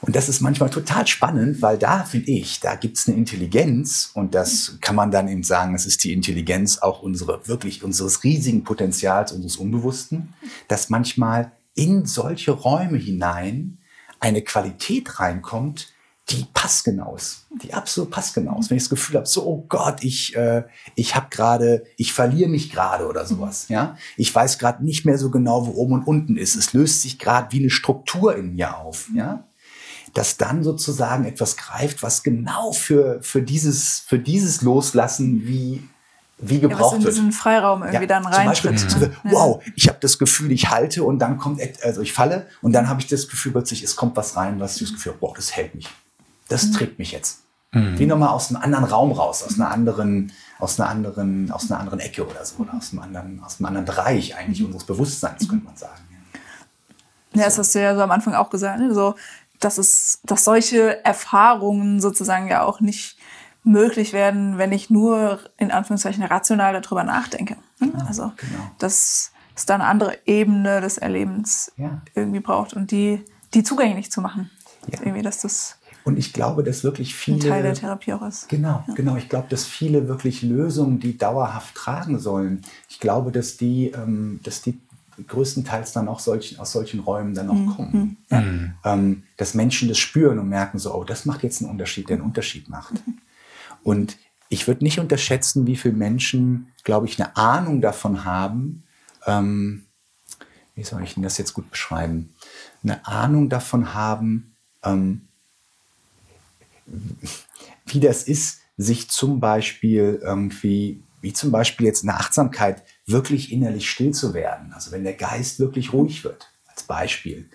Und das ist manchmal total spannend, weil da finde ich, da gibt es eine Intelligenz und das kann man dann eben sagen, es ist die Intelligenz auch unsere, wirklich unseres riesigen Potenzials, unseres Unbewussten, dass manchmal in solche Räume hinein eine Qualität reinkommt, die passgenau ist, die absolut passgenau ist. Wenn ich das Gefühl habe, so, oh Gott, ich, äh, ich habe gerade, ich verliere mich gerade oder sowas. Ja, ich weiß gerade nicht mehr so genau, wo oben und unten ist. Es löst sich gerade wie eine Struktur in mir auf. Ja, dass dann sozusagen etwas greift, was genau für für dieses für dieses Loslassen wie wie gebraucht ja, was in wird. diesen Freiraum irgendwie ja, dann rein. Zum Beispiel, mhm. wow, ich habe das Gefühl, ich halte und dann kommt, also ich falle und dann habe ich das Gefühl plötzlich, es kommt was rein, was ich das Gefühl, wow, das hält mich. Das mhm. trägt mich jetzt. Mhm. Wie nochmal aus einem anderen Raum raus, aus einer anderen, aus einer anderen, aus einer anderen Ecke oder so, oder aus einem anderen, aus einem anderen Bereich eigentlich mhm. unseres Bewusstseins, könnte man sagen. Ja, so. das hast du ja so am Anfang auch gesagt, ne? so, dass es, dass solche Erfahrungen sozusagen ja auch nicht möglich werden, wenn ich nur in Anführungszeichen rational darüber nachdenke. Ne? Genau, also, genau. dass es da eine andere Ebene des Erlebens ja. irgendwie braucht und die, die zugänglich zu machen. Ja. Irgendwie, dass das und ich glaube, dass wirklich viele. Ein Teil der Therapie auch ist. Genau, ja. genau. Ich glaube, dass viele wirklich Lösungen, die dauerhaft tragen sollen, ich glaube, dass die, ähm, dass die größtenteils dann auch solchen, aus solchen Räumen dann auch mhm. kommen. Ja. Mhm. Ähm, dass Menschen das spüren und merken so, oh, das macht jetzt einen Unterschied, der einen Unterschied macht. Mhm. Und ich würde nicht unterschätzen, wie viele Menschen, glaube ich, eine Ahnung davon haben, ähm, wie soll ich denn das jetzt gut beschreiben, eine Ahnung davon haben, ähm, wie das ist, sich zum Beispiel irgendwie, wie zum Beispiel jetzt eine Achtsamkeit, wirklich innerlich still zu werden. Also wenn der Geist wirklich ruhig wird, als Beispiel.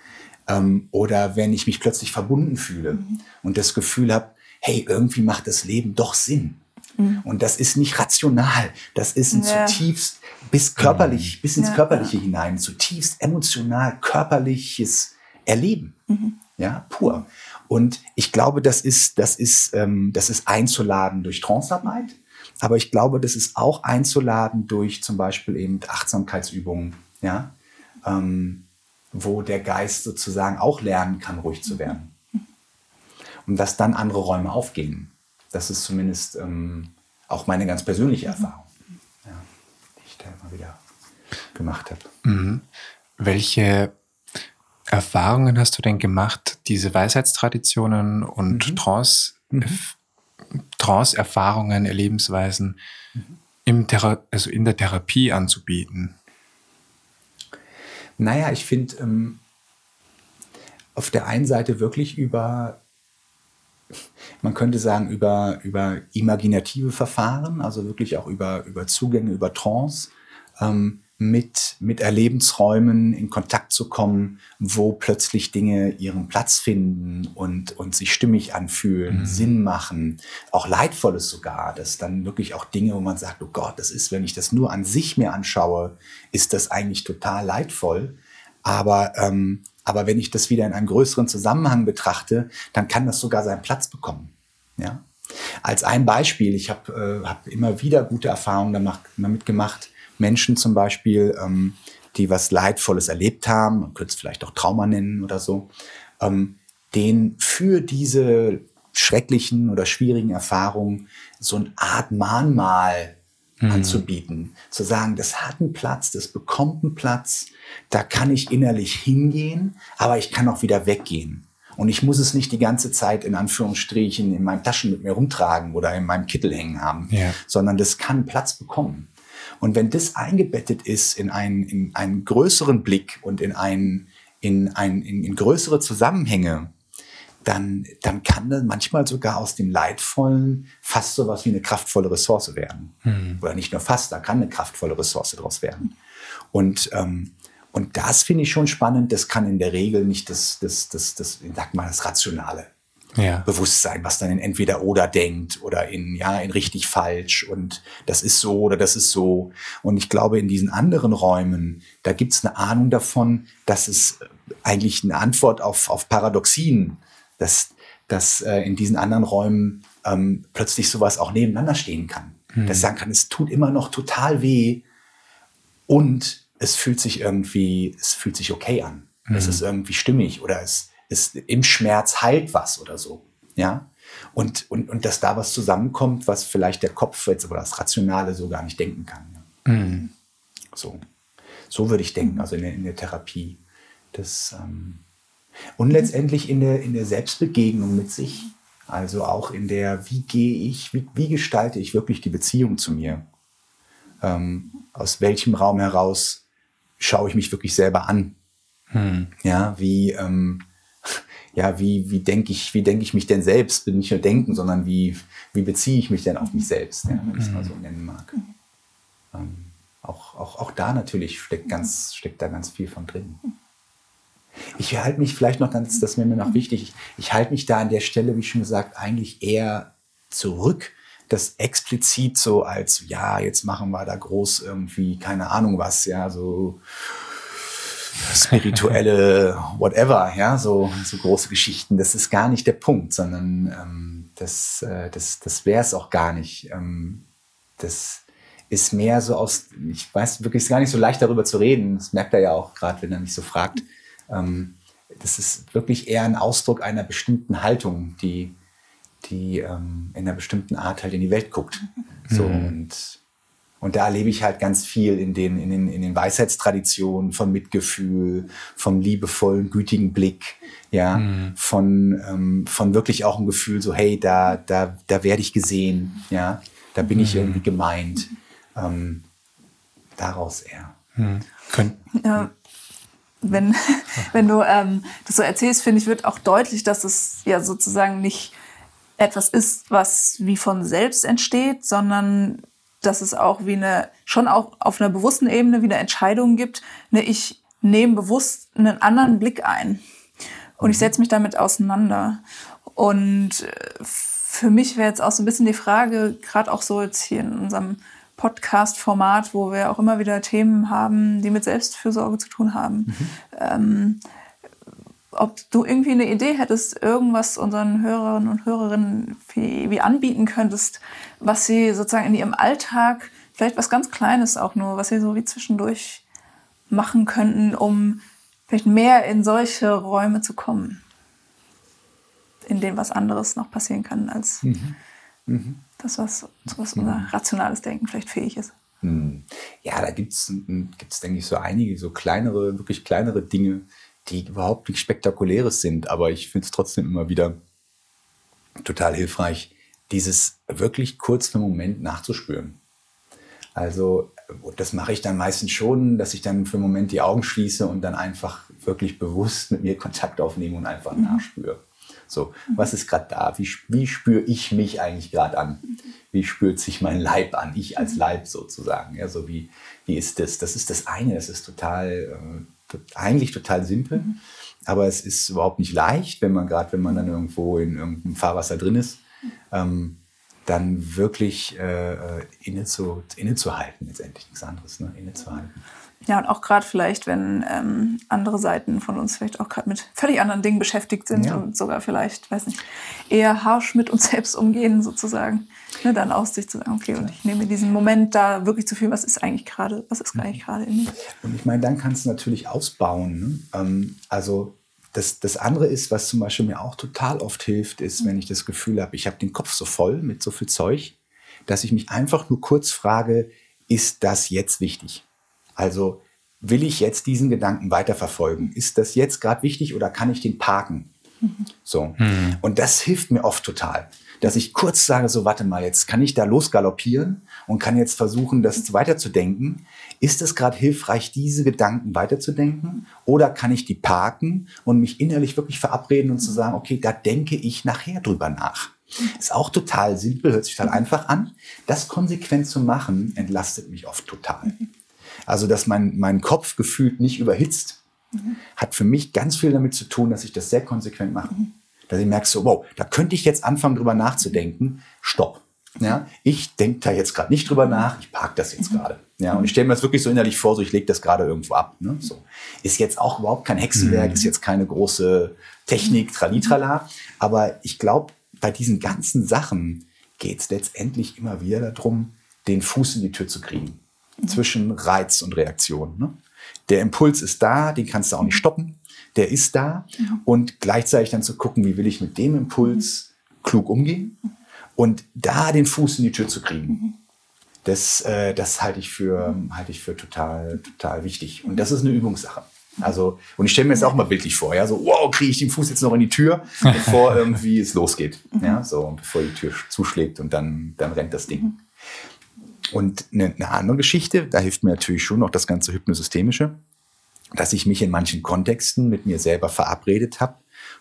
Ähm, oder wenn ich mich plötzlich verbunden fühle mhm. und das Gefühl habe, hey, irgendwie macht das Leben doch Sinn. Mhm. Und das ist nicht rational, das ist ein ja. zutiefst bis körperlich, bis ins ja, Körperliche ja. hinein, zutiefst emotional körperliches Erleben. Mhm. Ja, pur. Und ich glaube, das ist, das ist, ähm, das ist einzuladen durch Trancearbeit. Aber ich glaube, das ist auch einzuladen durch zum Beispiel eben Achtsamkeitsübungen, ja, ähm, wo der Geist sozusagen auch lernen kann, ruhig zu werden. Und dass dann andere Räume aufgehen. Das ist zumindest ähm, auch meine ganz persönliche Erfahrung, ja, die ich da immer wieder gemacht habe. Mhm. Welche Erfahrungen hast du denn gemacht, diese Weisheitstraditionen und mhm. Trance, mhm. Trance-Erfahrungen, Erlebensweisen mhm. im also in der Therapie anzubieten? Naja, ich finde ähm, auf der einen Seite wirklich über, man könnte sagen, über, über imaginative Verfahren, also wirklich auch über, über Zugänge, über Trance. Ähm, mit, mit Erlebensräumen in Kontakt zu kommen, wo plötzlich Dinge ihren Platz finden und, und sich stimmig anfühlen, mhm. Sinn machen, auch leidvolles sogar, dass dann wirklich auch Dinge, wo man sagt, oh Gott, das ist, wenn ich das nur an sich mir anschaue, ist das eigentlich total leidvoll. Aber, ähm, aber wenn ich das wieder in einem größeren Zusammenhang betrachte, dann kann das sogar seinen Platz bekommen. Ja? Als ein Beispiel, ich habe äh, hab immer wieder gute Erfahrungen damit gemacht, Menschen zum Beispiel, ähm, die was Leidvolles erlebt haben, man könnte es vielleicht auch Trauma nennen oder so, ähm, denen für diese schrecklichen oder schwierigen Erfahrungen so eine Art Mahnmal mhm. anzubieten. Zu sagen, das hat einen Platz, das bekommt einen Platz, da kann ich innerlich hingehen, aber ich kann auch wieder weggehen. Und ich muss es nicht die ganze Zeit in Anführungsstrichen in meinen Taschen mit mir rumtragen oder in meinem Kittel hängen haben, ja. sondern das kann Platz bekommen. Und wenn das eingebettet ist in einen, in einen größeren Blick und in, einen, in, ein, in, in größere Zusammenhänge, dann, dann kann das manchmal sogar aus dem Leidvollen fast so was wie eine kraftvolle Ressource werden. Mhm. Oder nicht nur fast, da kann eine kraftvolle Ressource daraus werden. Und, ähm, und das finde ich schon spannend. Das kann in der Regel nicht das, das, das, das, ich sag mal, das Rationale ja. Bewusstsein, was dann in entweder oder denkt oder in ja in richtig falsch und das ist so oder das ist so. Und ich glaube, in diesen anderen Räumen, da gibt es eine Ahnung davon, dass es eigentlich eine Antwort auf, auf Paradoxien, dass, dass äh, in diesen anderen Räumen ähm, plötzlich sowas auch nebeneinander stehen kann. Mhm. Dass sagen kann, es tut immer noch total weh und es fühlt sich irgendwie, es fühlt sich okay an. Mhm. Es ist irgendwie stimmig oder es ist im Schmerz heilt was oder so. Ja. Und, und, und dass da was zusammenkommt, was vielleicht der Kopf jetzt oder das Rationale so gar nicht denken kann. Ja. Mhm. So. So würde ich denken, also in der, in der Therapie. Das, ähm und letztendlich in der, in der Selbstbegegnung mit sich. Also auch in der, wie gehe ich, wie, wie gestalte ich wirklich die Beziehung zu mir? Ähm, aus welchem Raum heraus schaue ich mich wirklich selber an? Hm. Ja, wie, ähm, ja, wie, wie denke ich, wie denke ich mich denn selbst? Bin nicht nur denken, sondern wie, wie beziehe ich mich denn auf mich selbst, ja, wenn ich es mal so nennen mag. Ähm, auch, auch, auch da natürlich steckt, ganz, steckt da ganz viel von drin. Ich halte mich vielleicht noch ganz, das wäre mir noch wichtig, ich, ich halte mich da an der Stelle, wie schon gesagt, eigentlich eher zurück, das explizit so als, ja, jetzt machen wir da groß irgendwie, keine Ahnung was, ja, so spirituelle whatever, ja, so, so große Geschichten. Das ist gar nicht der Punkt, sondern ähm, das, äh, das, das wäre es auch gar nicht. Ähm, das ist mehr so aus, ich weiß wirklich ist gar nicht so leicht darüber zu reden. Das merkt er ja auch gerade, wenn er mich so fragt. Ähm, das ist wirklich eher ein Ausdruck einer bestimmten Haltung, die, die ähm, in einer bestimmten Art halt in die Welt guckt. So mhm. und und da erlebe ich halt ganz viel in den, in den, in den Weisheitstraditionen von Mitgefühl, vom liebevollen, gütigen Blick, ja, mhm. von, ähm, von wirklich auch ein Gefühl so, hey, da, da, da werde ich gesehen, ja, da bin mhm. ich irgendwie gemeint. Ähm, daraus eher. Mhm. Ja, wenn, <laughs> wenn du ähm, das so erzählst, finde ich, wird auch deutlich, dass es ja sozusagen nicht etwas ist, was wie von selbst entsteht, sondern dass es auch wie eine, schon auch auf einer bewussten Ebene wieder Entscheidungen gibt. Ne, ich nehme bewusst einen anderen Blick ein und ich mhm. setze mich damit auseinander. Und äh, für mich wäre jetzt auch so ein bisschen die Frage, gerade auch so jetzt hier in unserem Podcast-Format, wo wir auch immer wieder Themen haben, die mit Selbstfürsorge zu tun haben. Mhm. Ähm, ob du irgendwie eine Idee hättest, irgendwas unseren Hörerinnen und Hörerinnen wie, anbieten könntest, was sie sozusagen in ihrem Alltag, vielleicht was ganz Kleines auch nur, was sie so wie zwischendurch machen könnten, um vielleicht mehr in solche Räume zu kommen, in denen was anderes noch passieren kann als. Mhm. Mhm. Das, was, was unser rationales Denken vielleicht fähig ist. Hm. Ja, da gibt es, denke ich, so einige, so kleinere, wirklich kleinere Dinge, die überhaupt nichts Spektakuläres sind. Aber ich finde es trotzdem immer wieder total hilfreich, dieses wirklich kurz für einen Moment nachzuspüren. Also das mache ich dann meistens schon, dass ich dann für einen Moment die Augen schließe und dann einfach wirklich bewusst mit mir Kontakt aufnehme und einfach mhm. nachspüre. So, was ist gerade da? Wie, wie spüre ich mich eigentlich gerade an? Wie spürt sich mein Leib an? Ich als Leib sozusagen. Ja, so wie, wie ist das? Das ist das eine. Das ist total, äh, eigentlich total simpel. Mhm. Aber es ist überhaupt nicht leicht, wenn man gerade, wenn man dann irgendwo in irgendeinem Fahrwasser drin ist, ähm, dann wirklich äh, äh inne zu, innezuhalten, letztendlich nichts anderes, ne? innezuhalten. Ja, und auch gerade vielleicht, wenn ähm, andere Seiten von uns vielleicht auch gerade mit völlig anderen Dingen beschäftigt sind ja. und sogar vielleicht, weiß nicht, eher harsch mit uns <laughs> selbst umgehen, sozusagen. Ne, dann aus sich zu sagen, okay, und ich nehme diesen Moment da wirklich zu viel, was ist eigentlich gerade, was ist eigentlich gerade in mir? Und ich meine, dann kannst du natürlich ausbauen. Ne? Ähm, also das, das andere ist, was zum Beispiel mir auch total oft hilft, ist, wenn ich das Gefühl habe, ich habe den Kopf so voll mit so viel Zeug, dass ich mich einfach nur kurz frage, ist das jetzt wichtig? Also will ich jetzt diesen Gedanken weiterverfolgen? Ist das jetzt gerade wichtig oder kann ich den parken? Mhm. So. Mhm. Und das hilft mir oft total, dass ich kurz sage, so warte mal, jetzt kann ich da losgaloppieren und kann jetzt versuchen, das weiterzudenken. Ist es gerade hilfreich, diese Gedanken weiterzudenken? Oder kann ich die parken und mich innerlich wirklich verabreden und zu sagen, okay, da denke ich nachher drüber nach. Ist auch total simpel, hört sich total einfach an. Das konsequent zu machen, entlastet mich oft total. Also, dass mein, mein Kopf gefühlt nicht überhitzt, mhm. hat für mich ganz viel damit zu tun, dass ich das sehr konsequent mache. Mhm. Dass ich merke so, wow, da könnte ich jetzt anfangen, drüber nachzudenken. Stopp. Ja, ich denke da jetzt gerade nicht drüber nach, ich parke das jetzt mhm. gerade. Ja, und ich stelle mir das wirklich so innerlich vor, so ich lege das gerade irgendwo ab. Ne? So. Ist jetzt auch überhaupt kein Hexenwerk, mhm. ist jetzt keine große Technik, tralitrala. Aber ich glaube, bei diesen ganzen Sachen geht es letztendlich immer wieder darum, den Fuß in die Tür zu kriegen zwischen Reiz und Reaktion. Ne? Der Impuls ist da, den kannst du auch nicht stoppen. Der ist da mhm. und gleichzeitig dann zu gucken, wie will ich mit dem Impuls klug umgehen und da den Fuß in die Tür zu kriegen. Das, äh, das halte ich für, halte ich für total, total wichtig. Und das ist eine Übungssache. Also, und ich stelle mir jetzt auch mal bildlich vor, ja, so, wow, kriege ich den Fuß jetzt noch in die Tür, bevor <laughs> irgendwie es losgeht. Ja, so, bevor die Tür zuschlägt und dann, dann rennt das Ding. Und eine, eine andere Geschichte, da hilft mir natürlich schon noch das ganze Hypnosystemische, dass ich mich in manchen Kontexten mit mir selber verabredet habe,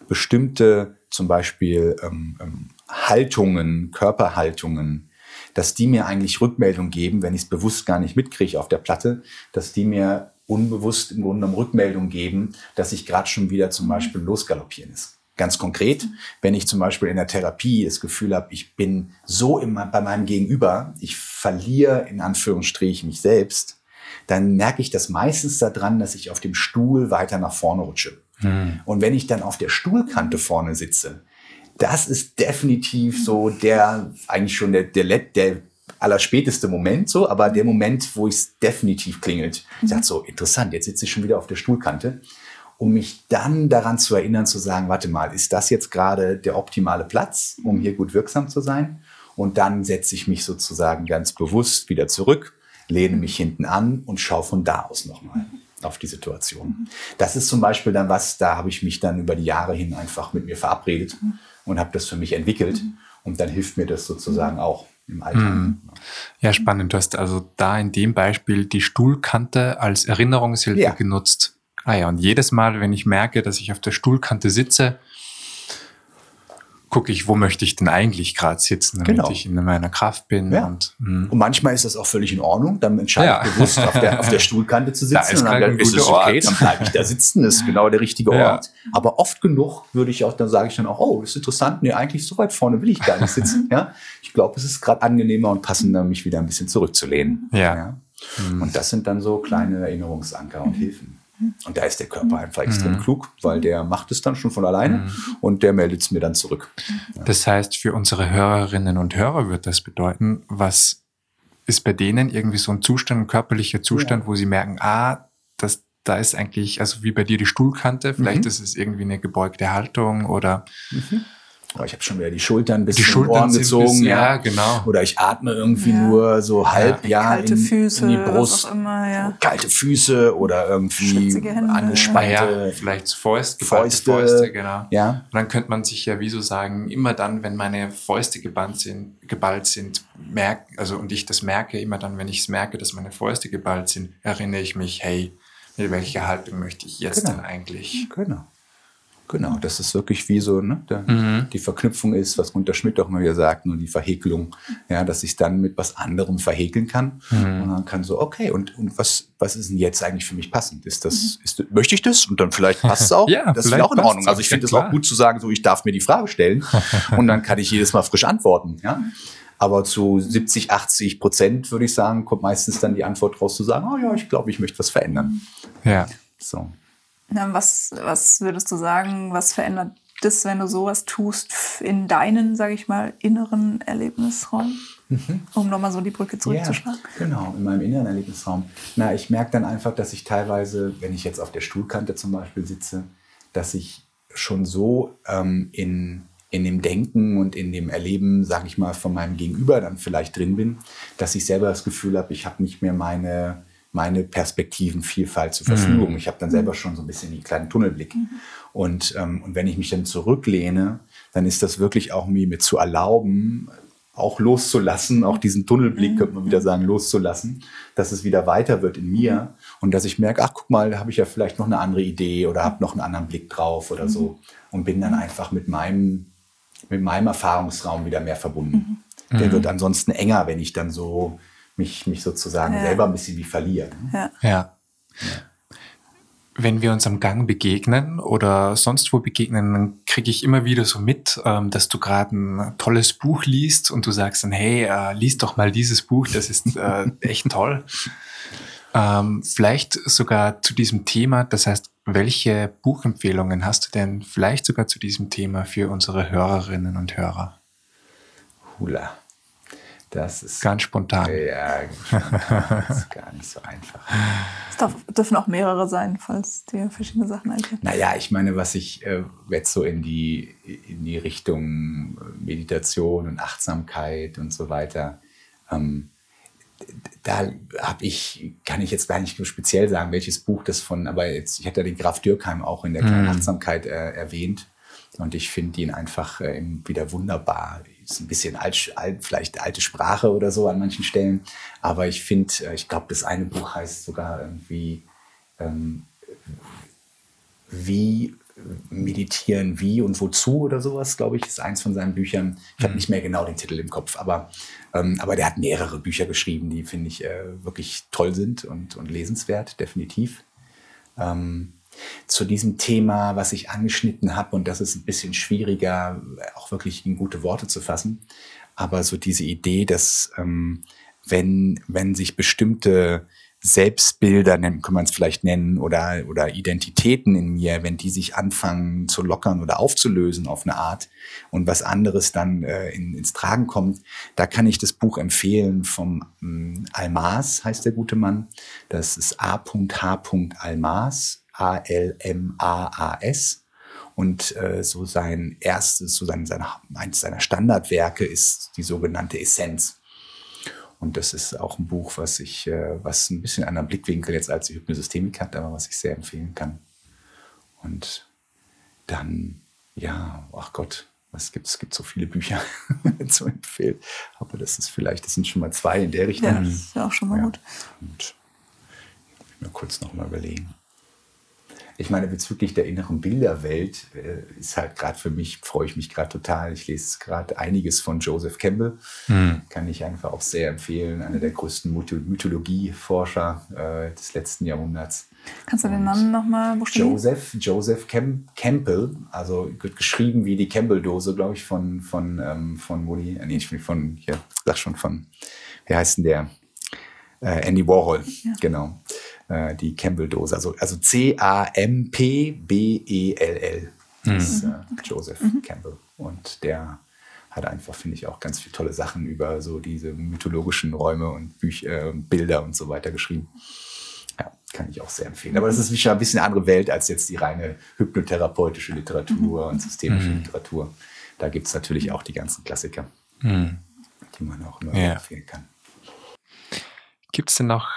bestimmte zum Beispiel ähm, ähm, Haltungen, Körperhaltungen, dass die mir eigentlich Rückmeldung geben, wenn ich es bewusst gar nicht mitkriege auf der Platte, dass die mir unbewusst im Grunde genommen Rückmeldung geben, dass ich gerade schon wieder zum Beispiel losgaloppieren ist. Ganz konkret, wenn ich zum Beispiel in der Therapie das Gefühl habe, ich bin so immer bei meinem Gegenüber, ich verliere in Anführungsstrichen mich selbst, dann merke ich das meistens daran, dass ich auf dem Stuhl weiter nach vorne rutsche. Hm. Und wenn ich dann auf der Stuhlkante vorne sitze, das ist definitiv so der, eigentlich schon der, der, der allerspäteste Moment so, aber der Moment, wo es definitiv klingelt. Ich mhm. sage so, interessant, jetzt sitze ich schon wieder auf der Stuhlkante um mich dann daran zu erinnern, zu sagen, warte mal, ist das jetzt gerade der optimale Platz, um hier gut wirksam zu sein? Und dann setze ich mich sozusagen ganz bewusst wieder zurück, lehne mich hinten an und schaue von da aus nochmal auf die Situation. Das ist zum Beispiel dann was, da habe ich mich dann über die Jahre hin einfach mit mir verabredet und habe das für mich entwickelt. Und dann hilft mir das sozusagen auch im Alltag. Hm. Ja, spannend. Du hast also da in dem Beispiel die Stuhlkante als Erinnerungshilfe ja. genutzt. Ah ja, und jedes Mal, wenn ich merke, dass ich auf der Stuhlkante sitze, gucke ich, wo möchte ich denn eigentlich gerade sitzen, damit genau. ich in meiner Kraft bin. Ja. Und, hm. und, manchmal ist das auch völlig in Ordnung. Dann entscheide ja. ich bewusst, auf der, auf der <laughs> Stuhlkante zu sitzen. Da ist und dann ist es okay, dann bleibe ich da sitzen. Das ist genau der richtige <laughs> ja. Ort. Aber oft genug würde ich auch, dann sage ich dann auch, oh, ist interessant. Nee, eigentlich so weit vorne will ich gar nicht sitzen. <laughs> ja, ich glaube, es ist gerade angenehmer und passender, mich wieder ein bisschen zurückzulehnen. Ja. ja. Hm. Und das sind dann so kleine Erinnerungsanker und Hilfen. Und da ist der Körper einfach extrem mhm. klug, weil der macht es dann schon von alleine mhm. und der meldet es mir dann zurück. Ja. Das heißt, für unsere Hörerinnen und Hörer wird das bedeuten, was ist bei denen irgendwie so ein Zustand, ein körperlicher Zustand, ja. wo sie merken, ah, das, da ist eigentlich, also wie bei dir die Stuhlkante, vielleicht mhm. ist es irgendwie eine gebeugte Haltung oder oh, ich habe schon wieder die Schultern bis Die Schultern Ohren sind gezogen. bis- ja, genau. Oder ich atme irgendwie Ja. nur so halb, ja, Kalte in, Füße, in die was Brust. auch immer, ja. Kalte Füße oder irgendwie Hände. Angespannte. ja, vielleicht Fäuste, Fäuste. Fäuste, genau. Ja. Und dann könnte man sich ja wie so sagen, immer dann, wenn meine Fäuste geballt sind, geballt sind, merk, also und ich das merke, immer dann, wenn ich es merke, dass meine Fäuste geballt sind, erinnere ich mich, hey, mit welcher Haltung möchte ich jetzt Genau. denn eigentlich? Genau. Genau, das ist wirklich wie so, ne, der, Mhm. die Verknüpfung ist, was Gunter Schmidt auch immer wieder sagt, nur die Verhäkelung, ja, dass ich dann mit was anderem verhäkeln kann Mhm. und dann kann so, okay, und, und was, was ist denn jetzt eigentlich für mich passend? Ist das, ist, möchte ich das? Und dann vielleicht passt es auch. <laughs> Ja, das ist auch in Ordnung. Also ich finde es auch gut zu sagen, so, ich darf mir die Frage stellen <laughs> und dann kann ich jedes Mal frisch antworten, ja. Aber zu 70, 80 Prozent würde ich sagen, kommt meistens dann die Antwort raus zu sagen, oh ja, ich glaube, ich möchte was verändern. Ja. So. Was, was würdest du sagen, was verändert das, wenn du sowas tust in deinen, sage ich mal, inneren Erlebnisraum? Um nochmal so die Brücke zurückzuschlagen. Ja, genau, in meinem inneren Erlebnisraum. Na, ich merke dann einfach, dass ich teilweise, wenn ich jetzt auf der Stuhlkante zum Beispiel sitze, dass ich schon so ähm, in, in dem Denken und in dem Erleben, sage ich mal, von meinem Gegenüber dann vielleicht drin bin, dass ich selber das Gefühl habe, ich habe nicht mehr meine, meine Perspektivenvielfalt zur Verfügung. Ich habe dann selber schon so ein bisschen den kleinen Tunnelblick. Und, ähm, und wenn ich mich dann zurücklehne, dann ist das wirklich auch mir mit zu erlauben, auch loszulassen, auch diesen Tunnelblick, könnte man wieder sagen, loszulassen, dass es wieder weiter wird in mir. Und dass ich merke, ach guck mal, da habe ich ja vielleicht noch eine andere Idee oder habe noch einen anderen Blick drauf oder so. Und bin dann einfach mit meinem, mit meinem Erfahrungsraum wieder mehr verbunden. Der wird ansonsten enger, wenn ich dann so mich, mich sozusagen Ja. selber ein bisschen wie verliere. ne? Ja. Ja. Wenn wir uns am Gang begegnen oder sonst wo begegnen, dann kriege ich immer wieder so mit, ähm, dass du gerade ein tolles Buch liest und du sagst dann, hey, äh, lies doch mal dieses Buch, das ist äh, <laughs> echt toll. Ähm, vielleicht sogar zu diesem Thema, das heißt, welche Buchempfehlungen hast du denn vielleicht sogar zu diesem Thema für unsere Hörerinnen und Hörer? Hula. Das ist Ganz spontan. ja, das ist gar nicht so einfach. Es darf, dürfen auch mehrere sein, falls dir verschiedene Sachen einfallen. Naja, ich meine, was ich äh, jetzt so in die, in die Richtung äh, Meditation und Achtsamkeit und so weiter, ähm, da habe ich, kann ich jetzt gar nicht speziell sagen, welches Buch das von, aber jetzt, ich hatte den Graf Dürkheim auch in der kleinen Mhm. Achtsamkeit äh, erwähnt und ich finde ihn einfach äh, wieder wunderbar. Ist ein bisschen alt, alt, vielleicht alte Sprache oder so an manchen Stellen, aber ich finde, äh, ich glaube, das eine Buch heißt sogar irgendwie ähm, wie meditieren, wie und wozu oder sowas, glaube ich, ist eins von seinen Büchern. Ich habe nicht mehr genau den Titel im Kopf, aber, ähm, aber der hat mehrere Bücher geschrieben, die finde ich äh, wirklich toll sind und, und lesenswert, definitiv. Ähm, zu diesem Thema, was ich angeschnitten habe, und das ist ein bisschen schwieriger, auch wirklich in gute Worte zu fassen, aber so diese Idee, dass ähm, wenn, wenn sich bestimmte Selbstbilder, kann man es vielleicht nennen, oder, oder Identitäten in mir, wenn die sich anfangen zu lockern oder aufzulösen auf eine Art und was anderes dann äh, in, ins Tragen kommt, da kann ich das Buch empfehlen vom ähm, Almas, heißt der gute Mann. Das ist A.H. Almas, A-L-M-A-A-S. Und äh, so sein erstes, so sein, sein, eins seiner Standardwerke ist die sogenannte Essenz. Und das ist auch ein Buch, was ich, äh, was ein bisschen anderen Blickwinkel jetzt als die Hypnosystemik hat, aber was ich sehr empfehlen kann. Und dann, ja, ach Gott, was gibt's? Es gibt so viele Bücher <laughs> zu empfehlen. Aber das ist vielleicht, das sind schon mal zwei in der Richtung. Ja, das ist ja auch schon mal Ja. gut. Und ich muss mir kurz noch mal überlegen. Ich meine, bezüglich der inneren Bilderwelt äh, ist halt gerade für mich, freue ich mich gerade total. Ich lese gerade einiges von Joseph Campbell. Kann ich einfach auch sehr empfehlen. Einer der größten Mytho- Mythologieforscher äh, des letzten Jahrhunderts. Kannst du den Namen nochmal buchstabieren? Joseph, Joseph Cam Campbell, also wird geschrieben wie die Campbell-Dose, glaube ich, von, von, ähm, von Woody, äh, nee, ich will von, hier, sag schon von, wie heißt denn der? Äh, Andy Warhol, genau. Äh, die Campbell-Dose, also, also C-A-M-P-B-E-L-L. Das ist äh, Joseph Campbell. Und der hat einfach, finde ich, auch ganz viele tolle Sachen über so diese mythologischen Räume und Bücher, äh, Bilder und so weiter geschrieben. Ja, kann ich auch sehr empfehlen. Aber das ist schon ein bisschen eine andere Welt als jetzt die reine hypnotherapeutische Literatur und systemische Literatur. da gibt es natürlich auch die ganzen Klassiker, mhm. die man auch immer ja. empfehlen kann. Gibt es denn noch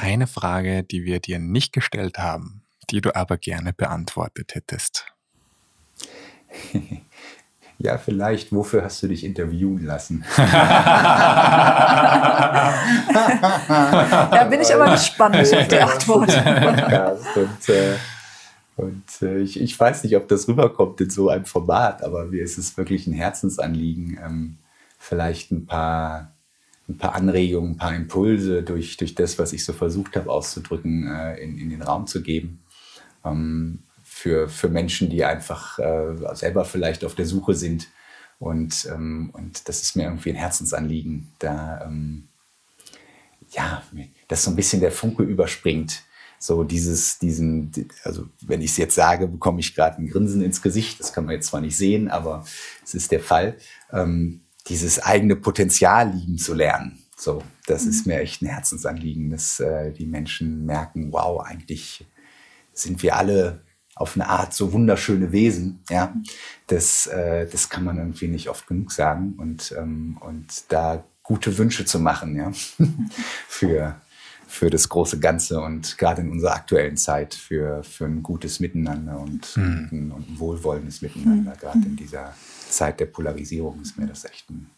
eine Frage, die wir dir nicht gestellt haben, die du aber gerne beantwortet hättest? <laughs> Ja, vielleicht, wofür hast du dich interviewen lassen? <laughs> da bin ich aber gespannt auf die Antwort. ja, und, äh, und äh, ich, ich weiß nicht, ob das rüberkommt in so einem Format, aber mir ist es wirklich ein Herzensanliegen, ähm, vielleicht ein paar, ein paar Anregungen, ein paar Impulse durch, durch das, was ich so versucht habe auszudrücken, äh, in, in den Raum zu geben. Ähm, für, für Menschen, die einfach äh, selber vielleicht auf der Suche sind. Und, ähm, und das ist mir irgendwie ein Herzensanliegen, da ähm, ja, dass so ein bisschen der Funke überspringt. So dieses, diesen, also wenn ich es jetzt sage, bekomme ich gerade ein Grinsen ins Gesicht. Das kann man jetzt zwar nicht sehen, aber es ist der Fall. Ähm, dieses eigene Potenzial lieben zu lernen. So, das mhm. ist mir echt ein Herzensanliegen, dass äh, die Menschen merken, wow, eigentlich sind wir alle auf eine Art so wunderschöne Wesen. Ja, das, äh, das kann man irgendwie nicht oft genug sagen und, ähm, und da gute Wünsche zu machen, ja, <laughs> für, für das große Ganze und gerade in unserer aktuellen Zeit für, für ein gutes Miteinander und, mhm. ein, und ein wohlwollendes Miteinander. Mhm. Gerade in dieser Zeit der Polarisierung ist mir das echt ein,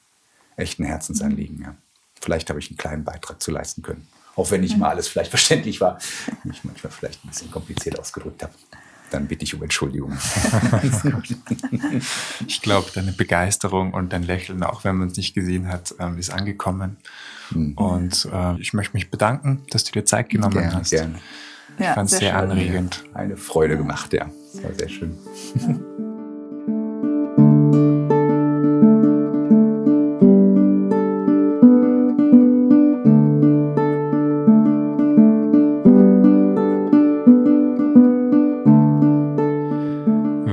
echt ein Herzensanliegen. Ja. Vielleicht habe ich einen kleinen Beitrag zu leisten können. Auch wenn nicht mal alles vielleicht verständlich war, mich manchmal vielleicht ein bisschen kompliziert ausgedrückt habe dann bitte ich um Entschuldigung. <laughs> ich glaube, deine Begeisterung und dein Lächeln, auch wenn man es nicht gesehen hat, ähm, ist angekommen. Mhm. Und äh, ich möchte mich bedanken, dass du dir Zeit genommen gerne, hast. Gerne. Ich ja, fand es sehr, sehr anregend. Eine Freude gemacht, ja. Das war sehr schön. Ja. <laughs>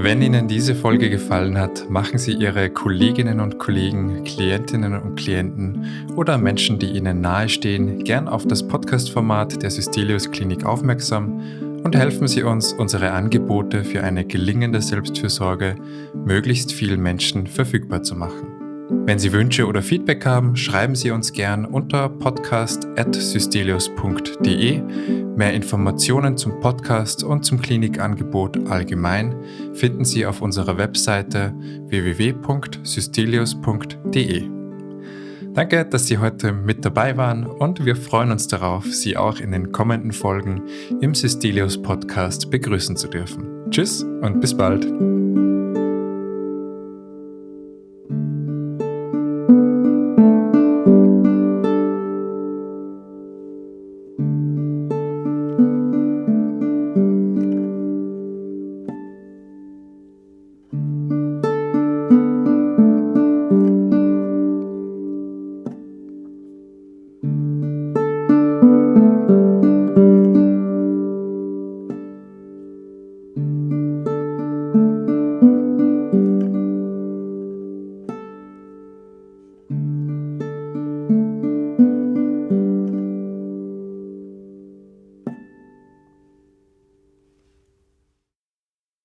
Wenn Ihnen diese Folge gefallen hat, machen Sie Ihre Kolleginnen und Kollegen, Klientinnen und Klienten oder Menschen, die Ihnen nahestehen, gern auf das Podcast-Format der Systelius Klinik aufmerksam und helfen Sie uns, unsere Angebote für eine gelingende Selbstfürsorge möglichst vielen Menschen verfügbar zu machen. Wenn Sie Wünsche oder Feedback haben, schreiben Sie uns gern unter podcast.systelius.de. Mehr Informationen zum Podcast und zum Klinikangebot allgemein finden Sie auf unserer Webseite www.systelius.de. Danke, dass Sie heute mit dabei waren und wir freuen uns darauf, Sie auch in den kommenden Folgen im Systelius Podcast begrüßen zu dürfen. Tschüss und bis bald.